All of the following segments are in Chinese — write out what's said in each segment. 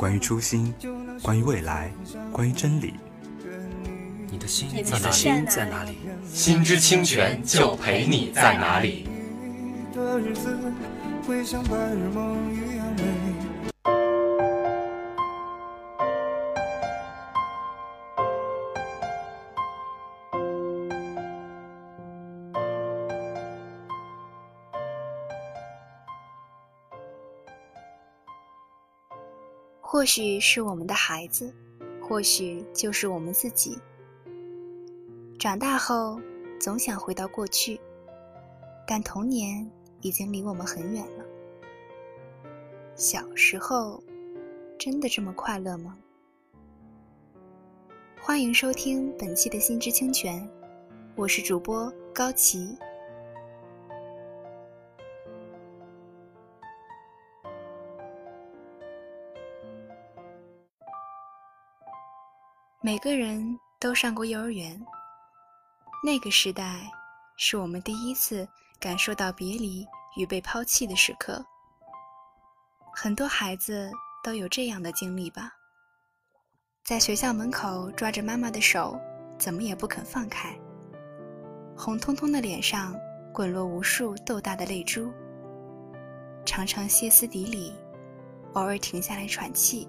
关于初心，关于未来，关于真理。你的心，你的心在哪里？心之清泉就陪你在哪里。或许是我们的孩子，或许就是我们自己。长大后，总想回到过去，但童年已经离我们很远了。小时候，真的这么快乐吗？欢迎收听本期的《心之清泉》，我是主播高琪。每个人都上过幼儿园，那个时代是我们第一次感受到别离与被抛弃的时刻。很多孩子都有这样的经历吧，在学校门口抓着妈妈的手，怎么也不肯放开，红彤彤的脸上滚落无数豆大的泪珠，常常歇斯底里，偶尔停下来喘气。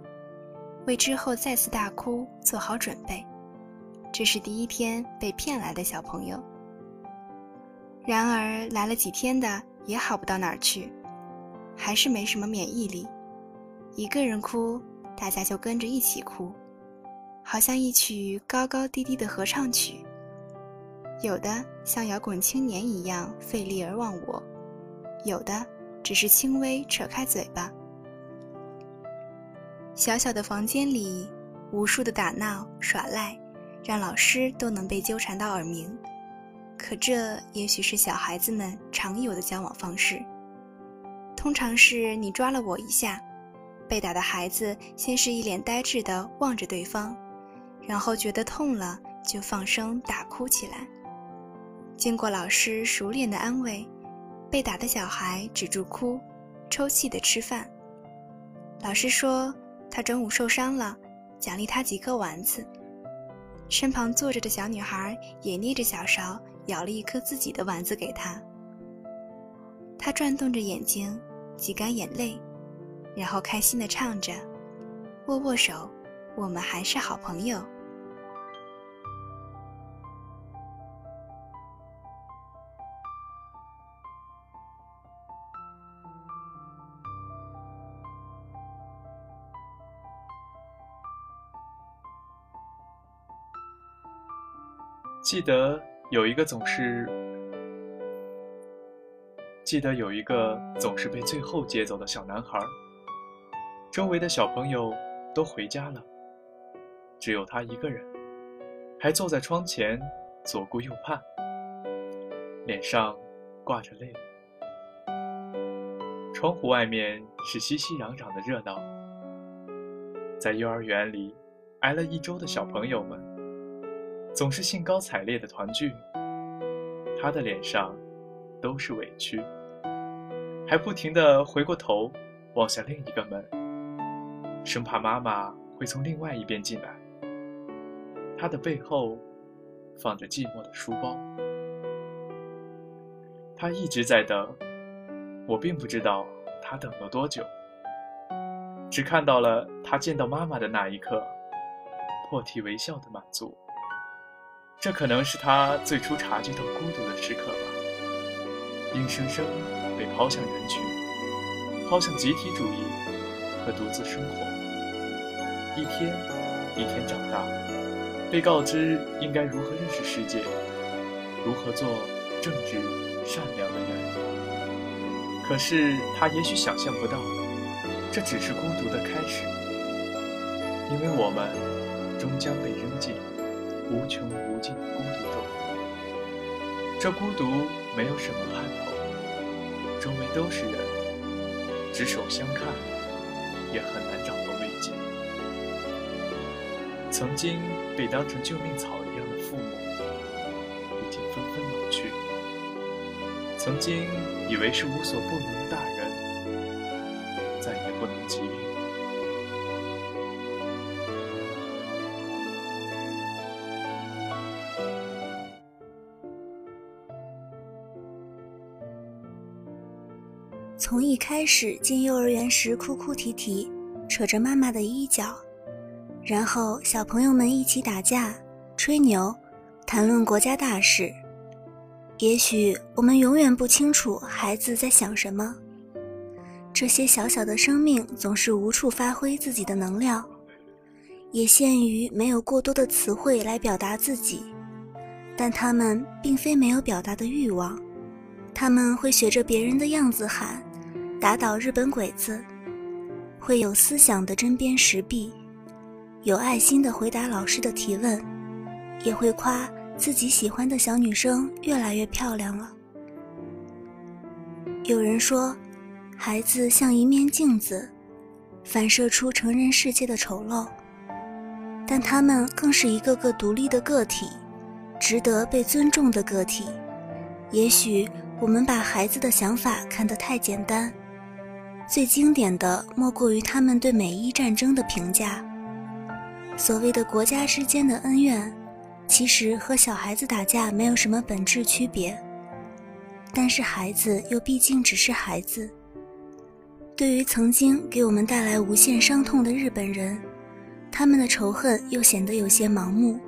为之后再次大哭做好准备，这是第一天被骗来的小朋友。然而来了几天的也好不到哪儿去，还是没什么免疫力。一个人哭，大家就跟着一起哭，好像一曲高高低低的合唱曲。有的像摇滚青年一样费力而忘我，有的只是轻微扯开嘴巴。小小的房间里，无数的打闹耍赖，让老师都能被纠缠到耳鸣。可这也许是小孩子们常有的交往方式。通常是你抓了我一下，被打的孩子先是一脸呆滞地望着对方，然后觉得痛了就放声大哭起来。经过老师熟练的安慰，被打的小孩止住哭，抽泣地吃饭。老师说。他中午受伤了，奖励他几颗丸子。身旁坐着的小女孩也捏着小勺舀了一颗自己的丸子给他。他转动着眼睛，挤干眼泪，然后开心地唱着：“握握手，我们还是好朋友。”记得有一个总是，记得有一个总是被最后接走的小男孩。周围的小朋友都回家了，只有他一个人，还坐在窗前左顾右盼，脸上挂着泪。窗户外面是熙熙攘攘的热闹，在幼儿园里挨了一周的小朋友们。总是兴高采烈的团聚，他的脸上都是委屈，还不停地回过头望向另一个门，生怕妈妈会从另外一边进来。他的背后放着寂寞的书包，他一直在等，我并不知道他等了多久，只看到了他见到妈妈的那一刻，破涕为笑的满足。这可能是他最初察觉到孤独的时刻吧。硬生生被抛向人群，抛向集体主义和独自生活。一天一天长大，被告知应该如何认识世界，如何做正直善良的人。可是他也许想象不到，这只是孤独的开始，因为我们终将被扔进。无穷无尽的孤独中，这孤独没有什么盼头，周围都是人，执手相看，也很难找到慰藉。曾经被当成救命草一样的父母，已经纷纷老去；曾经以为是无所不能的大人，从一开始进幼儿园时哭哭啼啼，扯着妈妈的衣角，然后小朋友们一起打架、吹牛、谈论国家大事。也许我们永远不清楚孩子在想什么。这些小小的生命总是无处发挥自己的能量，也限于没有过多的词汇来表达自己。但他们并非没有表达的欲望，他们会学着别人的样子喊。打倒日本鬼子，会有思想的针砭时弊，有爱心的回答老师的提问，也会夸自己喜欢的小女生越来越漂亮了。有人说，孩子像一面镜子，反射出成人世界的丑陋，但他们更是一个个独立的个体，值得被尊重的个体。也许我们把孩子的想法看得太简单。最经典的莫过于他们对美伊战争的评价。所谓的国家之间的恩怨，其实和小孩子打架没有什么本质区别。但是孩子又毕竟只是孩子。对于曾经给我们带来无限伤痛的日本人，他们的仇恨又显得有些盲目。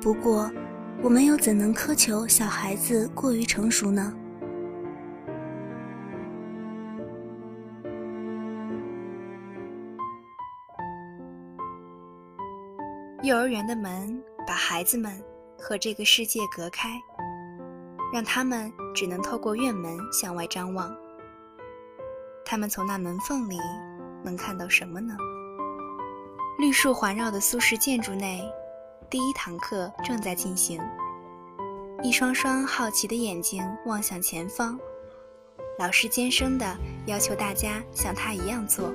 不过，我们又怎能苛求小孩子过于成熟呢？幼儿园的门把孩子们和这个世界隔开，让他们只能透过院门向外张望。他们从那门缝里能看到什么呢？绿树环绕的苏式建筑内，第一堂课正在进行。一双双好奇的眼睛望向前方，老师尖声地要求大家像他一样做。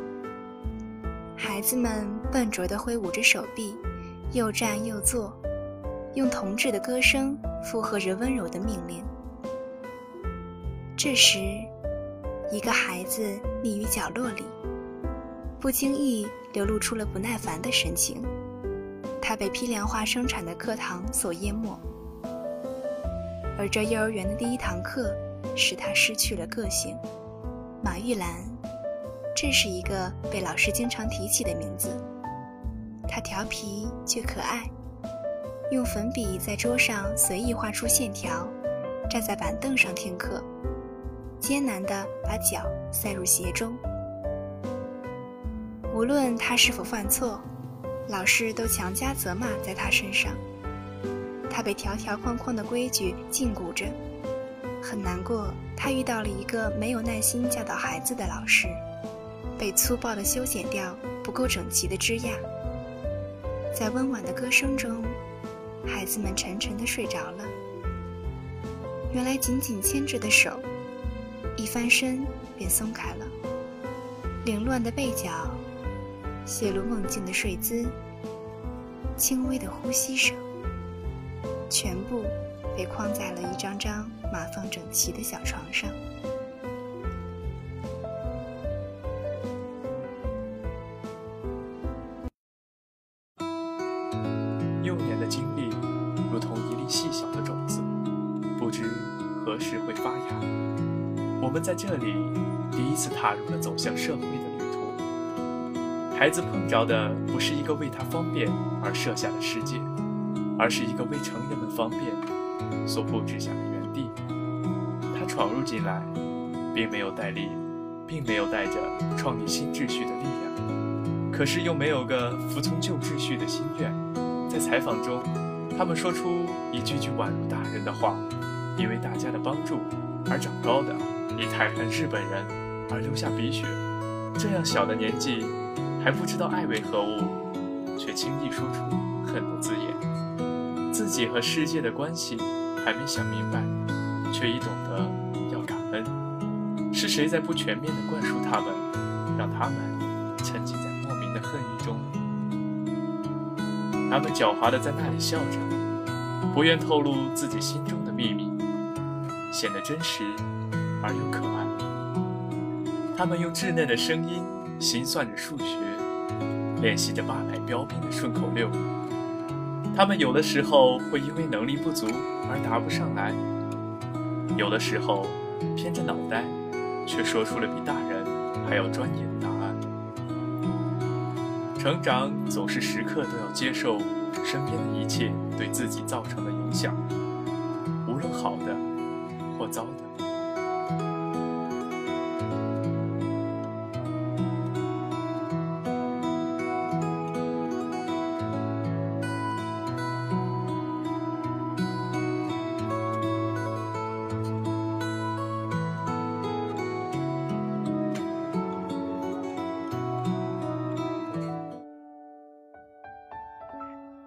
孩子们笨拙地挥舞着手臂。又站又坐，用童稚的歌声附和着温柔的命令。这时，一个孩子立于角落里，不经意流露出了不耐烦的神情。他被批量化生产的课堂所淹没，而这幼儿园的第一堂课使他失去了个性。马玉兰，这是一个被老师经常提起的名字。他调皮却可爱，用粉笔在桌上随意画出线条，站在板凳上听课，艰难地把脚塞入鞋中。无论他是否犯错，老师都强加责骂在他身上。他被条条框框的规矩禁锢着，很难过。他遇到了一个没有耐心教导孩子的老师，被粗暴的修剪掉不够整齐的枝桠。在温婉的歌声中，孩子们沉沉地睡着了。原来紧紧牵着的手，一翻身便松开了。凌乱的背角，泄露梦境的睡姿，轻微的呼吸声，全部被框在了一张张码放整齐的小床上。在这里第一次踏入了走向社会的旅途，孩子碰着的不是一个为他方便而设下的世界，而是一个为成人们方便所布置下的园地。他闯入进来，并没有带力，并没有带着创立新秩序的力量，可是又没有个服从旧秩序的心愿。在采访中，他们说出一句句宛如大人的话：“因为大家的帮助而长高的，你太恨日本人而流下鼻血。”这样小的年纪，还不知道爱为何物，却轻易说出恨的字眼。自己和世界的关系还没想明白，却已懂得要感恩。是谁在不全面地灌输他们，让他们沉浸在莫名的恨意中？他们狡猾地在那里笑着，不愿透露自己心中的秘密，显得真实而又可爱。他们用稚嫩的声音心算着数学，练习着八百标兵的顺口溜。他们有的时候会因为能力不足而答不上来，有的时候偏着脑袋，却说出了比大人还要专业的答案。成长总是时刻都要接受身边的一切对自己造成的影响，无论好的或糟的。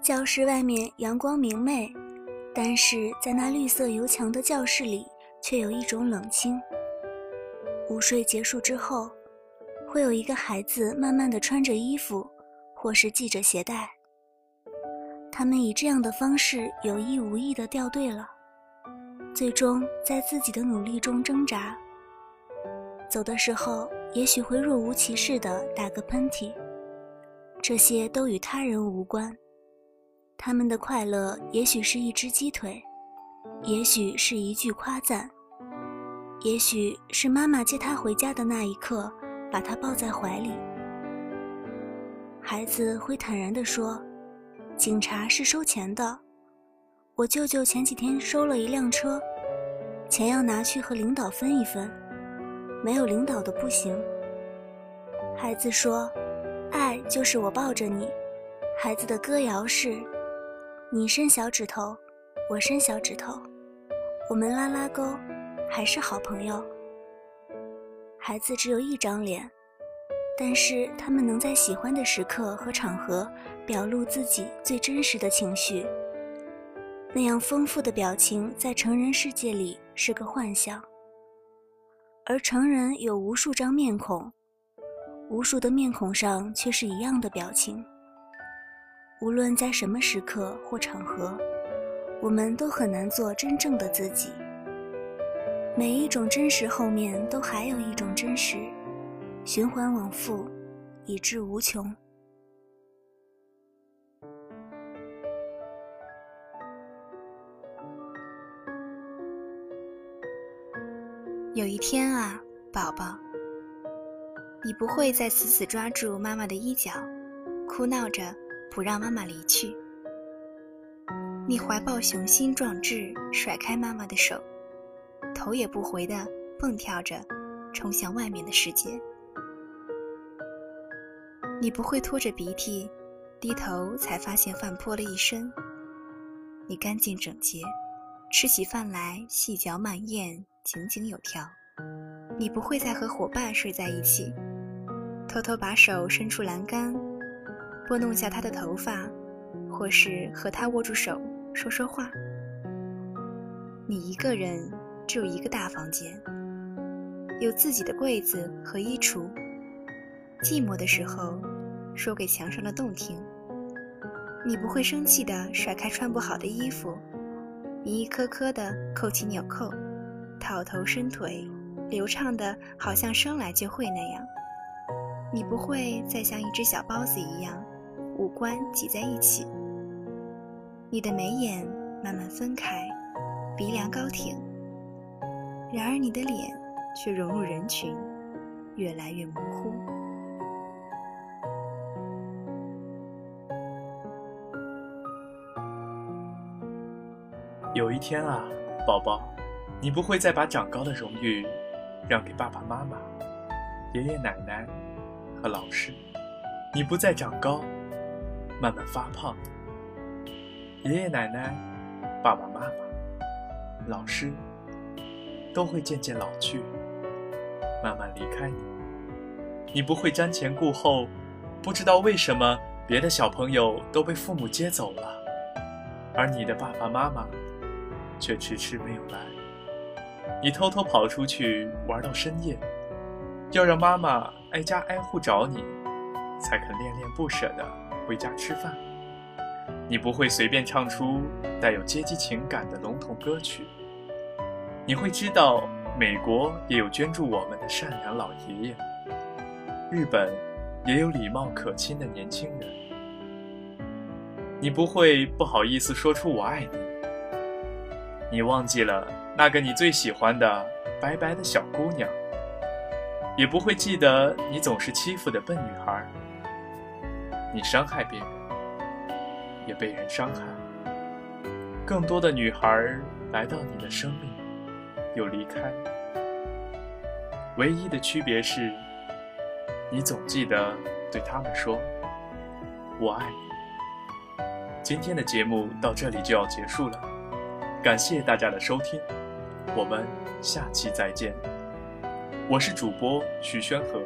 教室外面阳光明媚，但是在那绿色油墙的教室里，却有一种冷清。午睡结束之后，会有一个孩子慢慢的穿着衣服，或是系着鞋带。他们以这样的方式有意无意的掉队了，最终在自己的努力中挣扎。走的时候，也许会若无其事的打个喷嚏，这些都与他人无关。他们的快乐也许是一只鸡腿，也许是一句夸赞，也许是妈妈接他回家的那一刻，把他抱在怀里。孩子会坦然地说：“警察是收钱的，我舅舅前几天收了一辆车，钱要拿去和领导分一分，没有领导的不行。”孩子说：“爱就是我抱着你。”孩子的歌谣是。你伸小指头，我伸小指头，我们拉拉钩，还是好朋友。孩子只有一张脸，但是他们能在喜欢的时刻和场合表露自己最真实的情绪。那样丰富的表情在成人世界里是个幻象，而成人有无数张面孔，无数的面孔上却是一样的表情。无论在什么时刻或场合，我们都很难做真正的自己。每一种真实后面都还有一种真实，循环往复，以至无穷。有一天啊，宝宝，你不会再死死抓住妈妈的衣角，哭闹着。不让妈妈离去，你怀抱雄心壮志，甩开妈妈的手，头也不回地蹦跳着，冲向外面的世界。你不会拖着鼻涕，低头才发现饭泼了一身。你干净整洁，吃起饭来细嚼慢咽，井井有条。你不会再和伙伴睡在一起，偷偷把手伸出栏杆。拨弄下他的头发，或是和他握住手说说话。你一个人只有一个大房间，有自己的柜子和衣橱。寂寞的时候，说给墙上的洞听。你不会生气地甩开穿不好的衣服，你一颗颗地扣起纽扣，套头伸腿，流畅的好像生来就会那样。你不会再像一只小包子一样。五官挤在一起，你的眉眼慢慢分开，鼻梁高挺。然而你的脸却融入人群越来越模糊。有一天啊宝宝你不会再把长高的荣誉让给爸爸妈妈爷爷奶奶和老师你不再长高慢慢发胖爷爷奶奶爸爸妈妈老师都会渐渐老去，慢慢离开你。你不会瞻前顾后，不知道为什么别的小朋友都被父母接走了，而你的爸爸妈妈。却迟迟没有来。你偷偷跑出去玩到深夜，要让妈妈挨家挨户找你，才肯恋恋不舍地回家吃饭。你不会随便唱出带有阶级情感的笼统歌曲。你会知道，美国也有捐助我们的善良老爷爷，日本也有礼貌可亲的年轻人。你不会不好意思说出“我爱你”。你忘记了那个你最喜欢的白白的小姑娘，也不会记得你总是欺负的笨女孩。你伤害别人，也被人伤害。更多的女孩来到你的生命，又离开。唯一的区别是，你总记得对他们说“我爱你”。今天的节目到这里就要结束了。感谢大家的收听，我们下期再见。我是主播徐宣和，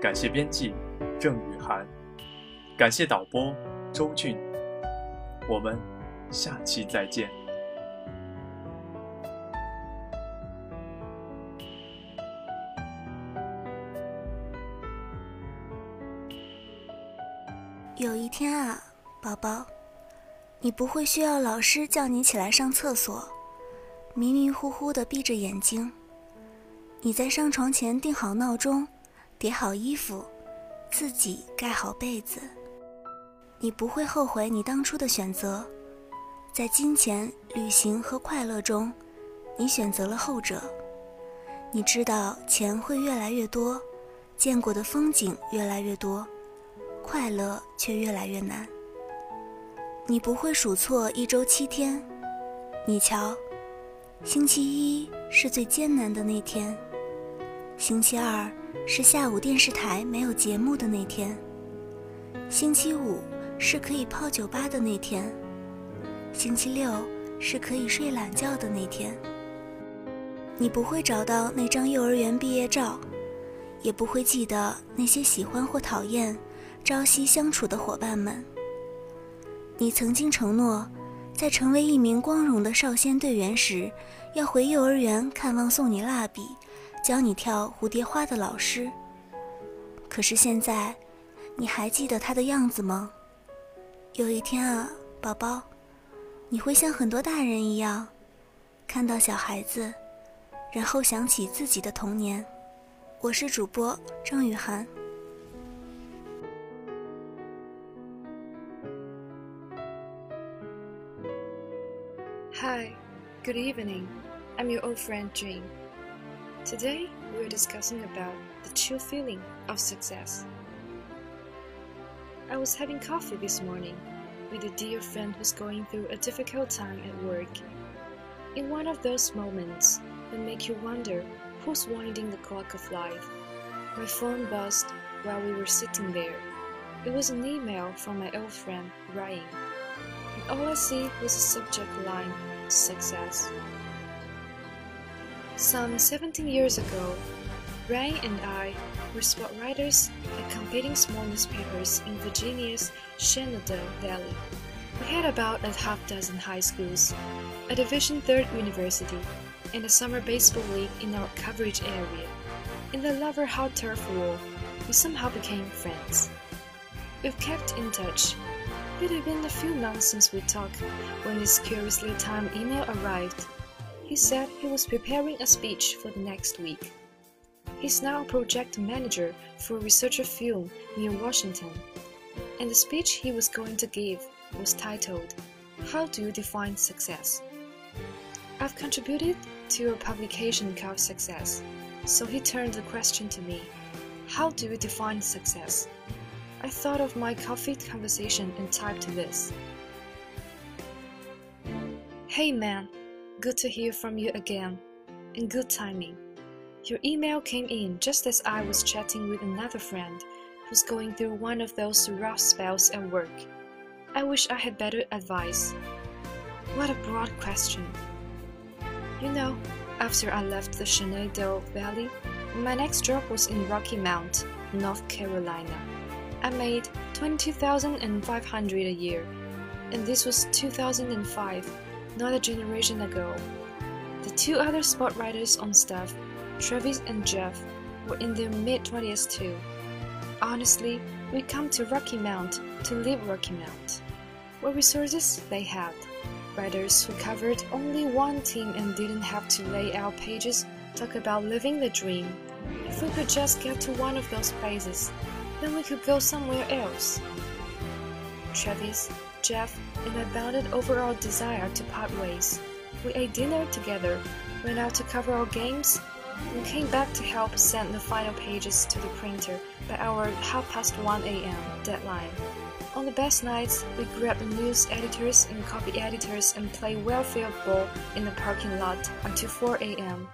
感谢编辑郑雨涵，感谢导播周俊，我们下期再见。天啊，宝宝。你不会需要老师叫你起来上厕所，迷迷糊糊的闭着眼睛。你在上床前定好闹钟，叠好衣服，自己盖好被子。你不会后悔你当初的选择，在金钱、旅行和快乐中，你选择了后者。你知道钱会越来越多，见过的风景越来越多，快乐却越来越难。你不会数错一周七天，你瞧，星期一是最艰难的那天，星期二是下午电视台没有节目的那天，星期五是可以泡酒吧的那天，星期六是可以睡懒觉的那天。你不会找到那张幼儿园毕业照，也不会记得那些喜欢或讨厌、朝夕相处的伙伴们。你曾经承诺，在成为一名光荣的少先队员时，要回幼儿园看望送你蜡笔、教你跳蝴蝶花的老师。可是现在，你还记得他的样子吗？有一天啊，宝宝，你会像很多大人一样，看到小孩子，然后想起自己的童年。我是主播张雨涵。Good evening. I'm your old friend Jane. Today we're discussing about the true feeling of success. I was having coffee this morning with a dear friend who's going through a difficult time at work. In one of those moments that make you wonder who's winding the clock of life, my phone buzzed while we were sitting there. It was an email from my old friend Ryan and all I see was a subject line success. Some 17 years ago, Ray and I were sport writers at competing small newspapers in Virginia's Shenandoah Valley. We had about a half dozen high schools, a Division III university, and a summer baseball league in our coverage area. In the lover hot turf war, we somehow became friends. We've kept in touch it had been a few months since we talked when his curiously timed email arrived. He said he was preparing a speech for the next week. He's now project manager for a researcher film near Washington, and the speech he was going to give was titled, How Do You Define Success? I've contributed to a publication called Success, so he turned the question to me How do you define success? I thought of my coffee conversation and typed this. Hey man, good to hear from you again. And good timing. Your email came in just as I was chatting with another friend who's going through one of those rough spells at work. I wish I had better advice. What a broad question. You know, after I left the Shenandoah Valley, my next job was in Rocky Mount, North Carolina. I made 22,500 a year, and this was 2005, not a generation ago. The two other sport writers on staff, Travis and Jeff, were in their mid 20s too. Honestly, we come to Rocky Mount to live Rocky Mount. What resources they had. Writers who covered only one team and didn't have to lay out pages talk about living the dream. If we could just get to one of those places, then we could go somewhere else. Travis, Jeff, and I bonded over our desire to part ways. We ate dinner together, went out to cover our games, and came back to help send the final pages to the printer by our half past 1 a.m. deadline. On the best nights, we grab the news editors and copy editors and play welfare ball in the parking lot until 4 a.m.,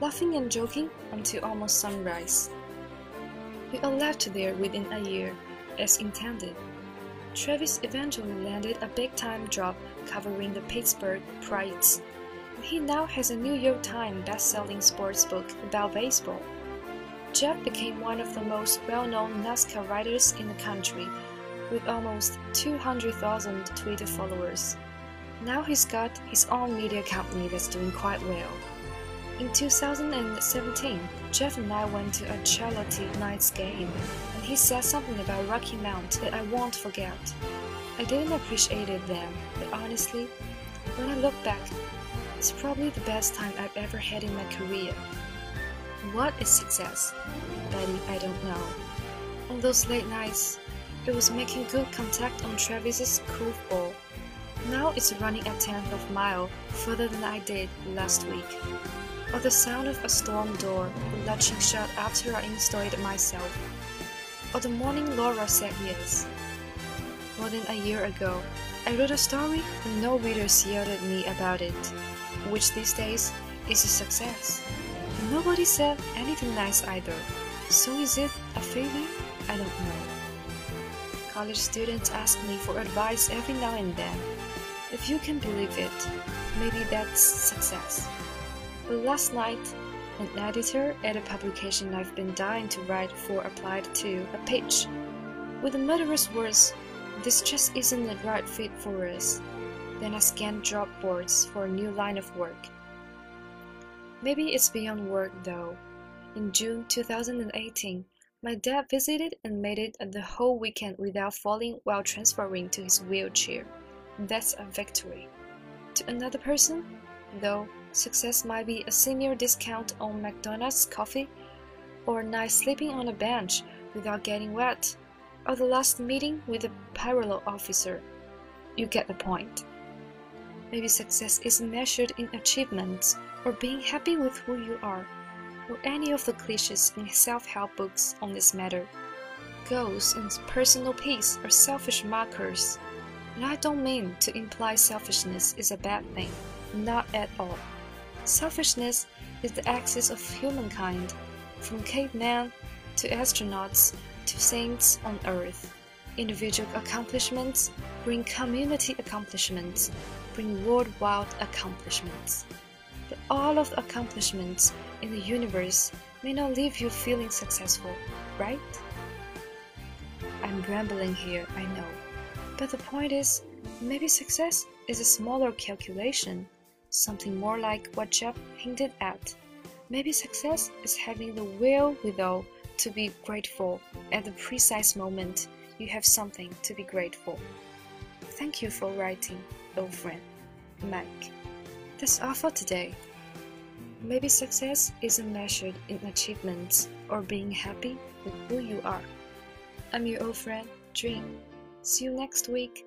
laughing and joking until almost sunrise. We all left there within a year, as intended. Travis eventually landed a big time job covering the Pittsburgh Pirates. He now has a New York Times best-selling sports book about baseball. Jeff became one of the most well-known NASCAR writers in the country, with almost 200,000 Twitter followers. Now he's got his own media company that's doing quite well. In 2017, Jeff and I went to a charity night's game, and he said something about Rocky Mount that I won't forget. I didn't appreciate it then, but honestly, when I look back, it's probably the best time I've ever had in my career. What is success? Betty, I don't know. On those late nights, it was making good contact on Travis's curveball. Now it's running a tenth of a mile further than I did last week. Or the sound of a storm door latching shut after I installed it myself. Or the morning Laura said yes. More than a year ago, I wrote a story and no readers yelled at me about it, which these days is a success. Nobody said anything nice either. So is it a failure? I don't know. College students ask me for advice every now and then. If you can believe it, maybe that's success. But last night, an editor at a publication I've been dying to write for applied to a pitch with the murderous words, This just isn't the right fit for us. Then I scanned job boards for a new line of work. Maybe it's beyond work though. In June 2018, my dad visited and made it the whole weekend without falling while transferring to his wheelchair. That's a victory. To another person, though, success might be a senior discount on McDonald's coffee, or a night sleeping on a bench without getting wet, or the last meeting with a parallel officer. You get the point. Maybe success is measured in achievements or being happy with who you are, or any of the cliches in self help books on this matter. Goals and personal peace are selfish markers. And I don't mean to imply selfishness is a bad thing, not at all. Selfishness is the axis of humankind, from caveman to astronauts to saints on earth. Individual accomplishments bring community accomplishments, bring worldwide accomplishments. But all of the accomplishments in the universe may not leave you feeling successful, right? I'm rambling here, I know. But the point is, maybe success is a smaller calculation, something more like what Jeff hinted at. Maybe success is having the will withal to be grateful at the precise moment you have something to be grateful. Thank you for writing, old friend, Mike. That's all for today. Maybe success isn't measured in achievements or being happy with who you are. I'm your old friend, Dream. See you next week.